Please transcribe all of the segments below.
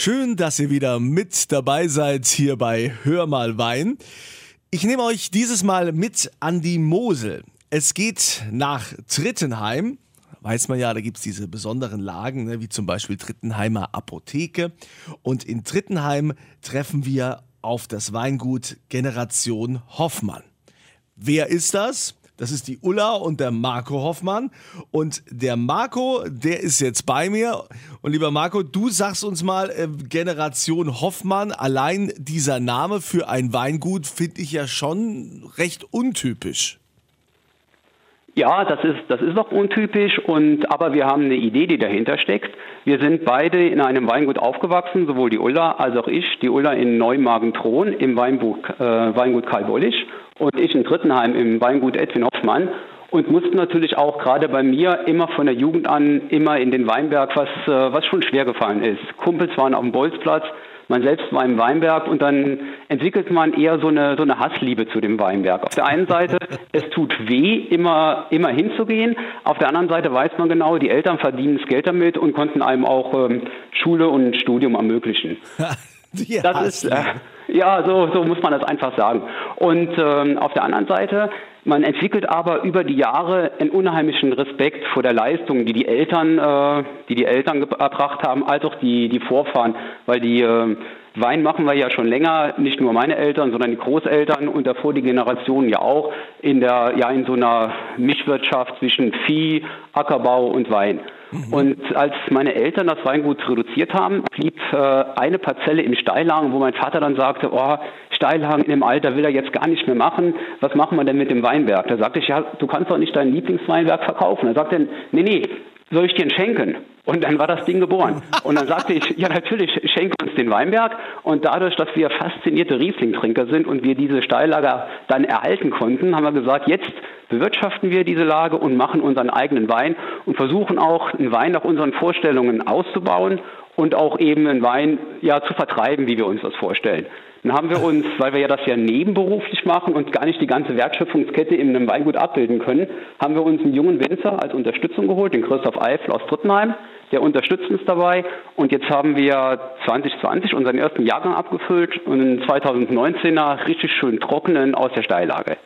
Schön, dass ihr wieder mit dabei seid hier bei Hör mal Wein. Ich nehme euch dieses Mal mit an die Mosel. Es geht nach Trittenheim. Weiß man ja, da gibt es diese besonderen Lagen, ne, wie zum Beispiel Trittenheimer Apotheke. Und in Trittenheim treffen wir auf das Weingut Generation Hoffmann. Wer ist das? Das ist die Ulla und der Marco Hoffmann. Und der Marco, der ist jetzt bei mir. Und lieber Marco, du sagst uns mal, äh, Generation Hoffmann, allein dieser Name für ein Weingut finde ich ja schon recht untypisch. Ja, das ist, das ist auch untypisch, und, aber wir haben eine Idee, die dahinter steckt. Wir sind beide in einem Weingut aufgewachsen, sowohl die Ulla als auch ich. Die Ulla in Neumagen-Thron im Weingut, äh, Weingut Karl Bollisch und ich in Drittenheim im Weingut Edwin Hoffmann und mussten natürlich auch gerade bei mir immer von der Jugend an immer in den Weinberg, was, äh, was schon schwer gefallen ist. Kumpels waren auf dem Bolzplatz, man selbst war im Weinberg und dann entwickelt man eher so eine, so eine Hassliebe zu dem Weinberg. Auf der einen Seite, es tut weh, immer, immer hinzugehen. Auf der anderen Seite weiß man genau, die Eltern verdienen das Geld damit und konnten einem auch ähm, Schule und Studium ermöglichen. Die das ist, äh, ja, so, so muss man das einfach sagen. Und ähm, auf der anderen Seite, man entwickelt aber über die Jahre einen unheimlichen Respekt vor der Leistung, die die Eltern, äh, die die Eltern erbracht haben, als auch die, die Vorfahren, weil die äh, Wein machen wir ja schon länger, nicht nur meine Eltern, sondern die Großeltern und davor die Generationen ja auch in der, ja, in so einer Mischwirtschaft zwischen Vieh, Ackerbau und Wein. Mhm. Und als meine Eltern das Weingut reduziert haben, blieb äh, eine Parzelle im Steillagen, wo mein Vater dann sagte, oh, Steillagen in dem Alter will er jetzt gar nicht mehr machen. Was machen wir denn mit dem Weinberg? Da sagte ich, ja, du kannst doch nicht dein Lieblingsweinberg verkaufen. Er sagte, nee, nee, soll ich dir ihn schenken? Und dann war das Ding geboren. Und dann sagte ich, ja natürlich, schenke uns den Weinberg. Und dadurch, dass wir faszinierte Riesling-Trinker sind und wir diese Steillager dann erhalten konnten, haben wir gesagt, jetzt bewirtschaften wir diese Lage und machen unseren eigenen Wein und versuchen auch, einen Wein nach unseren Vorstellungen auszubauen und auch eben einen Wein ja, zu vertreiben, wie wir uns das vorstellen. Dann haben wir uns, weil wir ja das ja nebenberuflich machen und gar nicht die ganze Wertschöpfungskette in einem Weingut abbilden können, haben wir uns einen jungen Winzer als Unterstützung geholt, den Christoph Eifel aus Drittenheim. Der unterstützt uns dabei. Und jetzt haben wir 2020 unseren ersten Jahrgang abgefüllt und einen 2019er richtig schön trockenen aus der Steillage.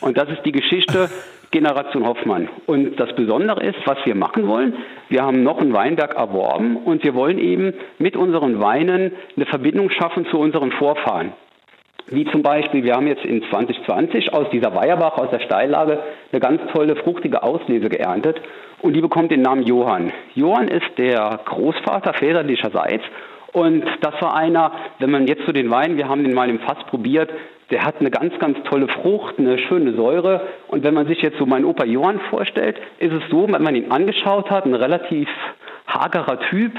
Und das ist die Geschichte Generation Hoffmann. Und das Besondere ist, was wir machen wollen, wir haben noch einen Weinberg erworben und wir wollen eben mit unseren Weinen eine Verbindung schaffen zu unseren Vorfahren. Wie zum Beispiel, wir haben jetzt in 2020 aus dieser Weierbach, aus der Steillage, eine ganz tolle, fruchtige Auslese geerntet und die bekommt den Namen Johann. Johann ist der Großvater väterlicherseits und das war einer, wenn man jetzt zu den Weinen, wir haben den mal im Fass probiert, der hat eine ganz, ganz tolle Frucht, eine schöne Säure. Und wenn man sich jetzt so meinen Opa Johann vorstellt, ist es so, wenn man ihn angeschaut hat, ein relativ hagerer Typ,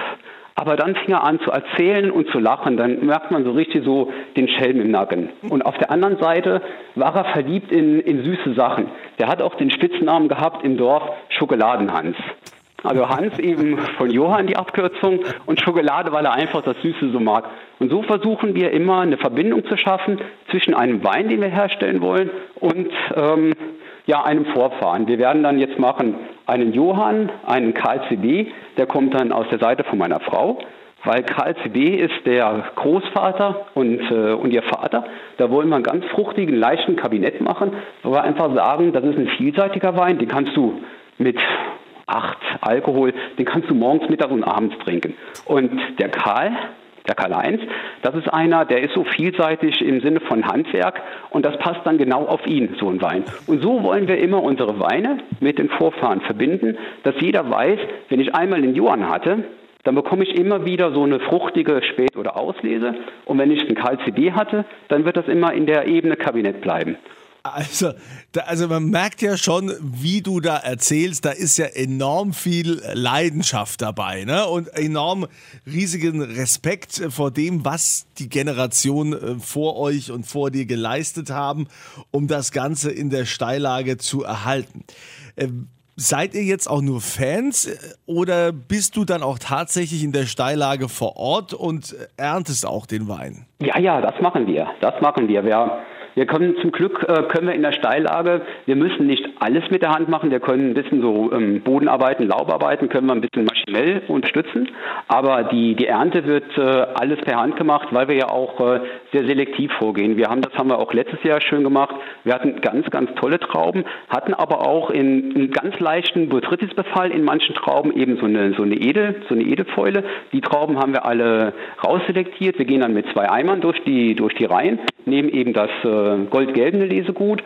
aber dann fing er an zu erzählen und zu lachen. Dann merkt man so richtig so den Schelm im Nacken. Und auf der anderen Seite war er verliebt in, in süße Sachen. Der hat auch den Spitznamen gehabt im Dorf Schokoladenhans. Also Hans eben von Johann die Abkürzung und Schokolade, weil er einfach das Süße so mag. Und so versuchen wir immer eine Verbindung zu schaffen zwischen einem Wein, den wir herstellen wollen, und ähm, ja, einem Vorfahren. Wir werden dann jetzt machen einen Johann, einen Karl CB, der kommt dann aus der Seite von meiner Frau, weil Karl CB ist der Großvater und, äh, und ihr Vater. Da wollen wir einen ganz fruchtigen, leichten Kabinett machen, wo wir einfach sagen, das ist ein vielseitiger Wein, den kannst du mit acht Alkohol, den kannst du morgens, mittags und abends trinken. Und der Karl, der Karl-Heinz, das ist einer, der ist so vielseitig im Sinne von Handwerk und das passt dann genau auf ihn, so ein Wein. Und so wollen wir immer unsere Weine mit den Vorfahren verbinden, dass jeder weiß, wenn ich einmal den Johann hatte, dann bekomme ich immer wieder so eine fruchtige Spät- oder Auslese. Und wenn ich einen Karl CD hatte, dann wird das immer in der Ebene Kabinett bleiben. Also, da, also man merkt ja schon, wie du da erzählst, da ist ja enorm viel Leidenschaft dabei ne? und enorm riesigen Respekt vor dem, was die Generation äh, vor euch und vor dir geleistet haben, um das Ganze in der Steillage zu erhalten. Ähm, seid ihr jetzt auch nur Fans äh, oder bist du dann auch tatsächlich in der Steillage vor Ort und erntest auch den Wein? Ja, ja, das machen wir. Das machen wir. Wir Wir können zum Glück äh, können wir in der Steillage, wir müssen nicht alles mit der Hand machen. Wir können ein bisschen so ähm, Bodenarbeiten, Laubarbeiten können wir ein bisschen maschinell unterstützen. Aber die, die Ernte wird äh, alles per Hand gemacht, weil wir ja auch äh, sehr selektiv vorgehen. Wir haben das haben wir auch letztes Jahr schön gemacht. Wir hatten ganz, ganz tolle Trauben, hatten aber auch in, einen ganz leichten Botrytis-Befall in manchen Trauben eben so eine, so eine Edel, so eine Edelfäule. Die Trauben haben wir alle rausselektiert. Wir gehen dann mit zwei Eimern durch die, durch die Reihen, nehmen eben das äh, goldgelbe Lesegut,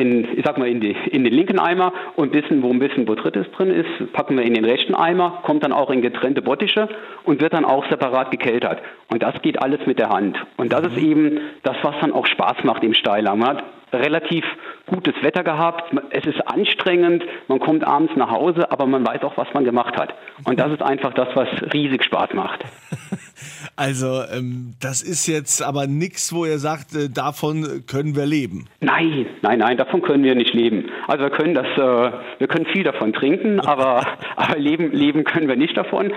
in, ich sag mal, in, die, in den linken Eimer und bisschen, wo ein bisschen Botrytis drin ist, packen wir in den rechten Eimer, kommt dann auch in getrennte Bottische und wird dann auch separat gekeltert. Und das geht alles mit der Hand. Und das ist eben das, was dann auch Spaß macht im Steiler. Man hat relativ gutes Wetter gehabt. Es ist anstrengend, man kommt abends nach Hause, aber man weiß auch, was man gemacht hat. Und das ist einfach das, was riesig Spaß macht. Also ähm, das ist jetzt aber nichts, wo ihr sagt, äh, davon können wir leben. Nein, nein, nein, davon können wir nicht leben. Also wir können das, äh, wir können viel davon trinken, aber, aber leben, leben können wir nicht davon.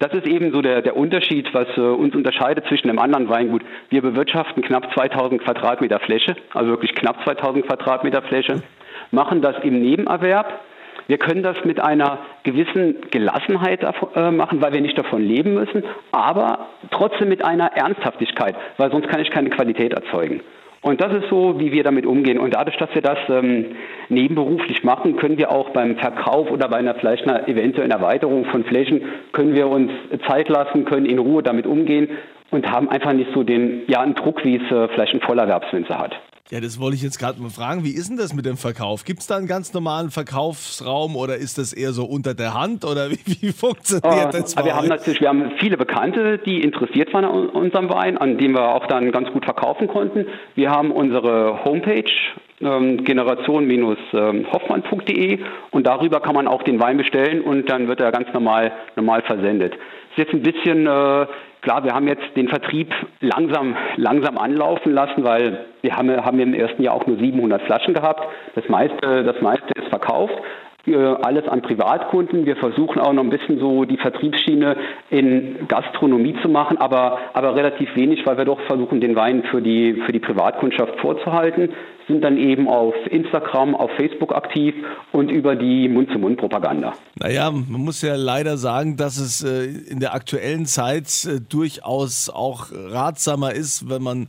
Das ist eben so der, der Unterschied, was äh, uns unterscheidet zwischen einem anderen Weingut. Wir bewirtschaften knapp 2000 Quadratmeter Fläche, also wirklich knapp 2000 Quadratmeter Fläche, machen das im Nebenerwerb. Wir können das mit einer gewissen Gelassenheit äh, machen, weil wir nicht davon leben müssen, aber trotzdem mit einer Ernsthaftigkeit, weil sonst kann ich keine Qualität erzeugen. Und das ist so, wie wir damit umgehen. Und dadurch, dass wir das ähm, nebenberuflich machen, können wir auch beim Verkauf oder bei einer vielleicht einer eventuellen Erweiterung von Flächen, können wir uns Zeit lassen, können in Ruhe damit umgehen und haben einfach nicht so den, ja, einen Druck, wie es äh, vielleicht ein Vollerwerbswinzer hat. Ja, das wollte ich jetzt gerade mal fragen. Wie ist denn das mit dem Verkauf? Gibt es da einen ganz normalen Verkaufsraum oder ist das eher so unter der Hand oder wie, wie funktioniert äh, das? Wir haben natürlich, wir haben viele Bekannte, die interessiert waren an unserem Wein, an dem wir auch dann ganz gut verkaufen konnten. Wir haben unsere Homepage ähm, generation-hoffmann.de und darüber kann man auch den Wein bestellen und dann wird er ganz normal normal versendet. Ist jetzt ein bisschen äh, Klar, wir haben jetzt den Vertrieb langsam, langsam anlaufen lassen, weil wir haben, haben im ersten Jahr auch nur 700 Flaschen gehabt. Das meiste, das meiste ist verkauft alles an Privatkunden. Wir versuchen auch noch ein bisschen so die Vertriebsschiene in Gastronomie zu machen, aber, aber relativ wenig, weil wir doch versuchen, den Wein für die, für die Privatkundschaft vorzuhalten, sind dann eben auf Instagram, auf Facebook aktiv und über die Mund-zu-Mund-Propaganda. Naja, man muss ja leider sagen, dass es äh, in der aktuellen Zeit äh, durchaus auch ratsamer ist, wenn man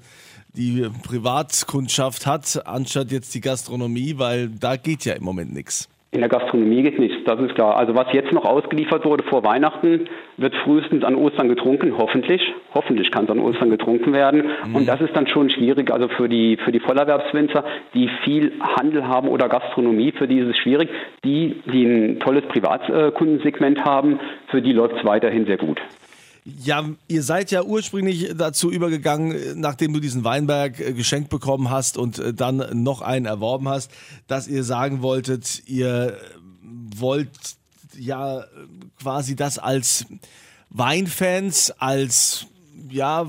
die Privatkundschaft hat, anstatt jetzt die Gastronomie, weil da geht ja im Moment nichts. In der Gastronomie geht nichts, das ist klar. Also was jetzt noch ausgeliefert wurde vor Weihnachten, wird frühestens an Ostern getrunken, hoffentlich. Hoffentlich kann es an Ostern getrunken werden. Mhm. Und das ist dann schon schwierig. Also für die, für die Vollerwerbswinzer, die viel Handel haben oder Gastronomie, für die ist es schwierig. Die, die ein tolles Privatkundensegment haben, für die läuft es weiterhin sehr gut. Ja, ihr seid ja ursprünglich dazu übergegangen, nachdem du diesen Weinberg äh, geschenkt bekommen hast und äh, dann noch einen erworben hast, dass ihr sagen wolltet, ihr wollt ja quasi das als Weinfans, als ja,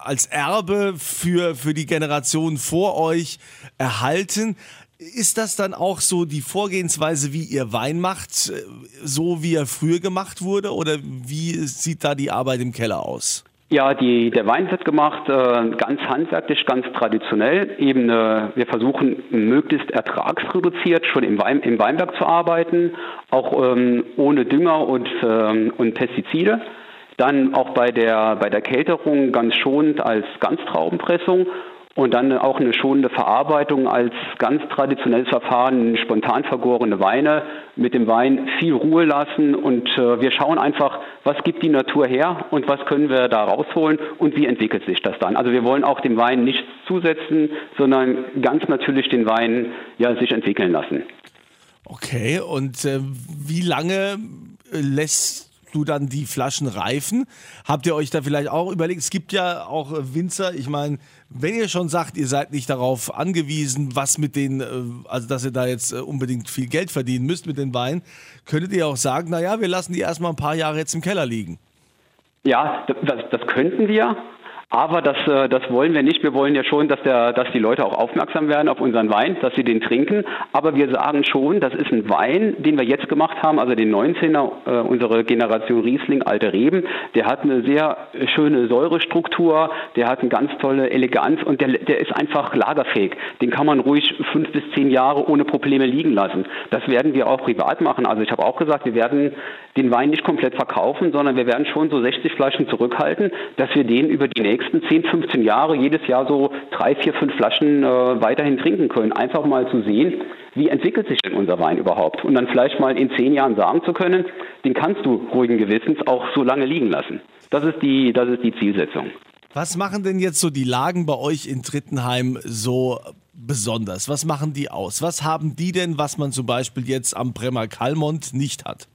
als Erbe für, für die Generation vor euch erhalten. Ist das dann auch so die Vorgehensweise, wie ihr Wein macht, so wie er früher gemacht wurde? Oder wie sieht da die Arbeit im Keller aus? Ja, die, der Wein wird gemacht äh, ganz handwerklich, ganz traditionell. Eben, äh, wir versuchen möglichst ertragsreduziert schon im, Wein, im Weinberg zu arbeiten, auch ähm, ohne Dünger und, ähm, und Pestizide. Dann auch bei der, bei der Kälterung ganz schonend als Ganztraubenpressung und dann auch eine schonende Verarbeitung als ganz traditionelles Verfahren, spontan vergorene Weine mit dem Wein viel Ruhe lassen und äh, wir schauen einfach, was gibt die Natur her und was können wir da rausholen und wie entwickelt sich das dann. Also wir wollen auch dem Wein nichts zusetzen, sondern ganz natürlich den Wein ja sich entwickeln lassen. Okay, und äh, wie lange lässt du dann die Flaschen reifen. Habt ihr euch da vielleicht auch überlegt? Es gibt ja auch Winzer, ich meine, wenn ihr schon sagt, ihr seid nicht darauf angewiesen, was mit den, äh, also dass ihr da jetzt äh, unbedingt viel Geld verdienen müsst mit den Weinen, könntet ihr auch sagen, naja, wir lassen die erstmal ein paar Jahre jetzt im Keller liegen. Ja, das, das könnten wir. Aber das, äh, das wollen wir nicht. Wir wollen ja schon, dass, der, dass die Leute auch aufmerksam werden auf unseren Wein, dass sie den trinken. Aber wir sagen schon, das ist ein Wein, den wir jetzt gemacht haben, also den 19er, äh, unsere Generation Riesling Alte Reben. Der hat eine sehr schöne Säurestruktur, der hat eine ganz tolle Eleganz und der, der ist einfach lagerfähig. Den kann man ruhig fünf bis zehn Jahre ohne Probleme liegen lassen. Das werden wir auch privat machen. Also ich habe auch gesagt, wir werden den Wein nicht komplett verkaufen, sondern wir werden schon so 60 Flaschen zurückhalten, dass wir den über die nächsten 10, 15 Jahre jedes Jahr so drei, vier, fünf Flaschen äh, weiterhin trinken können. Einfach mal zu sehen, wie entwickelt sich denn unser Wein überhaupt? Und dann vielleicht mal in zehn Jahren sagen zu können, den kannst du ruhigen Gewissens auch so lange liegen lassen. Das ist die, das ist die Zielsetzung. Was machen denn jetzt so die Lagen bei euch in Trittenheim so besonders? Was machen die aus? Was haben die denn, was man zum Beispiel jetzt am Bremer Kalmont nicht hat?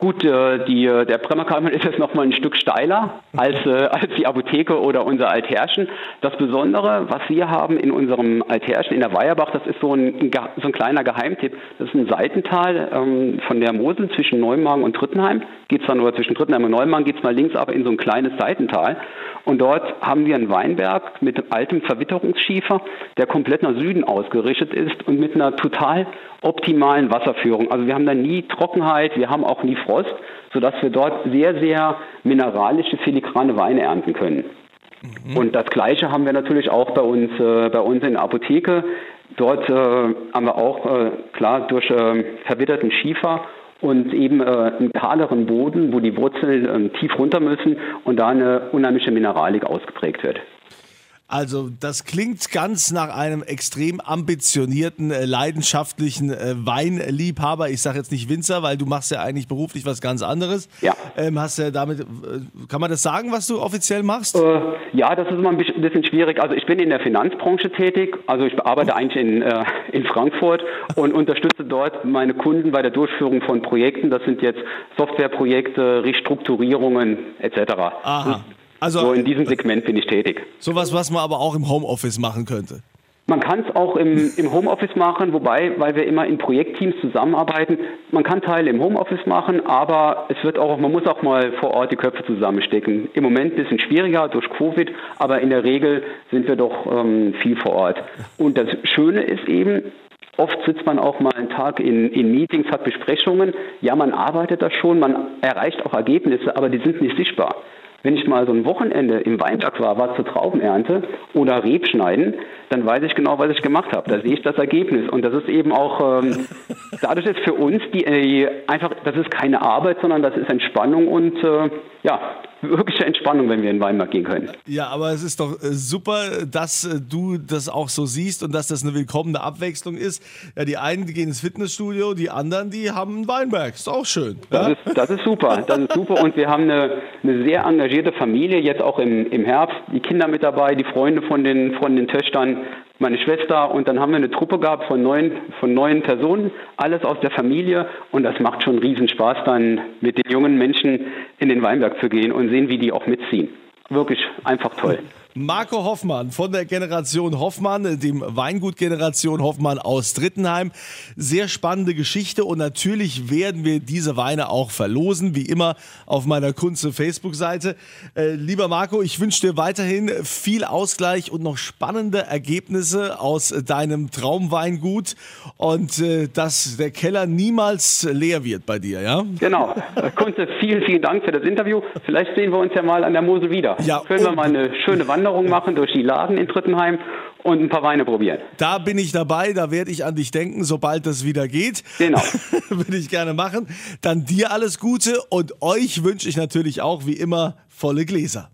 Gut, äh, die, äh, der Bremer Kalmund ist jetzt noch mal ein Stück steiler als, äh, als die Apotheke oder unser Altherrschen. Das Besondere, was wir haben in unserem Altherschen in der Weierbach, das ist so ein, so ein kleiner Geheimtipp. Das ist ein Seitental ähm, von der Mosel zwischen Neumagen und Trittenheim. Geht's dann oder zwischen Trittenheim und Neumagen geht's mal links aber in so ein kleines Seitental. Und dort haben wir einen Weinberg mit altem Verwitterungsschiefer, der komplett nach Süden ausgerichtet ist und mit einer total optimalen Wasserführung. Also wir haben da nie Trockenheit, wir haben auch nie Frost, sodass wir dort sehr, sehr mineralische, filigrane Weine ernten können. Mhm. Und das Gleiche haben wir natürlich auch bei uns, äh, bei uns in der Apotheke. Dort äh, haben wir auch, äh, klar, durch äh, verwitterten Schiefer und eben äh, einen kahleren Boden, wo die Wurzeln äh, tief runter müssen und da eine unheimliche Mineralik ausgeprägt wird. Also das klingt ganz nach einem extrem ambitionierten, äh, leidenschaftlichen äh, Weinliebhaber. Ich sage jetzt nicht Winzer, weil du machst ja eigentlich beruflich was ganz anderes. Ja. Ähm, hast ja damit, äh, kann man das sagen, was du offiziell machst? Äh, ja, das ist immer ein bisschen schwierig. Also ich bin in der Finanzbranche tätig. Also ich arbeite eigentlich in, äh, in Frankfurt und unterstütze dort meine Kunden bei der Durchführung von Projekten. Das sind jetzt Softwareprojekte, Restrukturierungen etc. Aha. Also, so in diesem Segment bin ich tätig. Sowas, was man aber auch im Homeoffice machen könnte. Man kann es auch im, im, Homeoffice machen, wobei, weil wir immer in Projektteams zusammenarbeiten, man kann Teile im Homeoffice machen, aber es wird auch, man muss auch mal vor Ort die Köpfe zusammenstecken. Im Moment ein bisschen schwieriger durch Covid, aber in der Regel sind wir doch ähm, viel vor Ort. Und das Schöne ist eben, Oft sitzt man auch mal einen Tag in, in, Meetings, hat Besprechungen. Ja, man arbeitet da schon, man erreicht auch Ergebnisse, aber die sind nicht sichtbar. Wenn ich mal so ein Wochenende im Weinberg war, war zur Traubenernte oder Rebschneiden, dann weiß ich genau, was ich gemacht habe. Da sehe ich das Ergebnis. Und das ist eben auch, ähm, dadurch ist für uns die, äh, einfach, das ist keine Arbeit, sondern das ist Entspannung und äh, ja, wirkliche Entspannung, wenn wir in den Weinmarkt gehen können. Ja, aber es ist doch äh, super, dass äh, du das auch so siehst und dass das eine willkommene Abwechslung ist. Ja, die einen, die gehen ins Fitnessstudio, die anderen, die haben einen Weinberg. Ist auch schön. Das, ja? ist, das ist super. Das ist super. Und wir haben eine, eine sehr engagierte Familie, jetzt auch im, im Herbst. Die Kinder mit dabei, die Freunde von den, von den Töchtern meine Schwester und dann haben wir eine Truppe gehabt von neun, von neun Personen, alles aus der Familie und das macht schon riesen Spaß dann mit den jungen Menschen in den Weinberg zu gehen und sehen, wie die auch mitziehen. Wirklich einfach toll. Marco Hoffmann von der Generation Hoffmann, dem Weingut Generation Hoffmann aus Drittenheim. Sehr spannende Geschichte und natürlich werden wir diese Weine auch verlosen, wie immer auf meiner Kunze Facebook-Seite. Äh, lieber Marco, ich wünsche dir weiterhin viel Ausgleich und noch spannende Ergebnisse aus deinem Traumweingut und äh, dass der Keller niemals leer wird bei dir, ja? Genau. Kunze, vielen, vielen Dank für das Interview. Vielleicht sehen wir uns ja mal an der Mosel wieder. Ja, Können wir mal eine schöne Wanderung Wanderung machen durch die Lagen in Trittenheim und ein paar Weine probieren. Da bin ich dabei, da werde ich an dich denken, sobald das wieder geht. Genau. Würde ich gerne machen. Dann dir alles Gute und euch wünsche ich natürlich auch wie immer volle Gläser.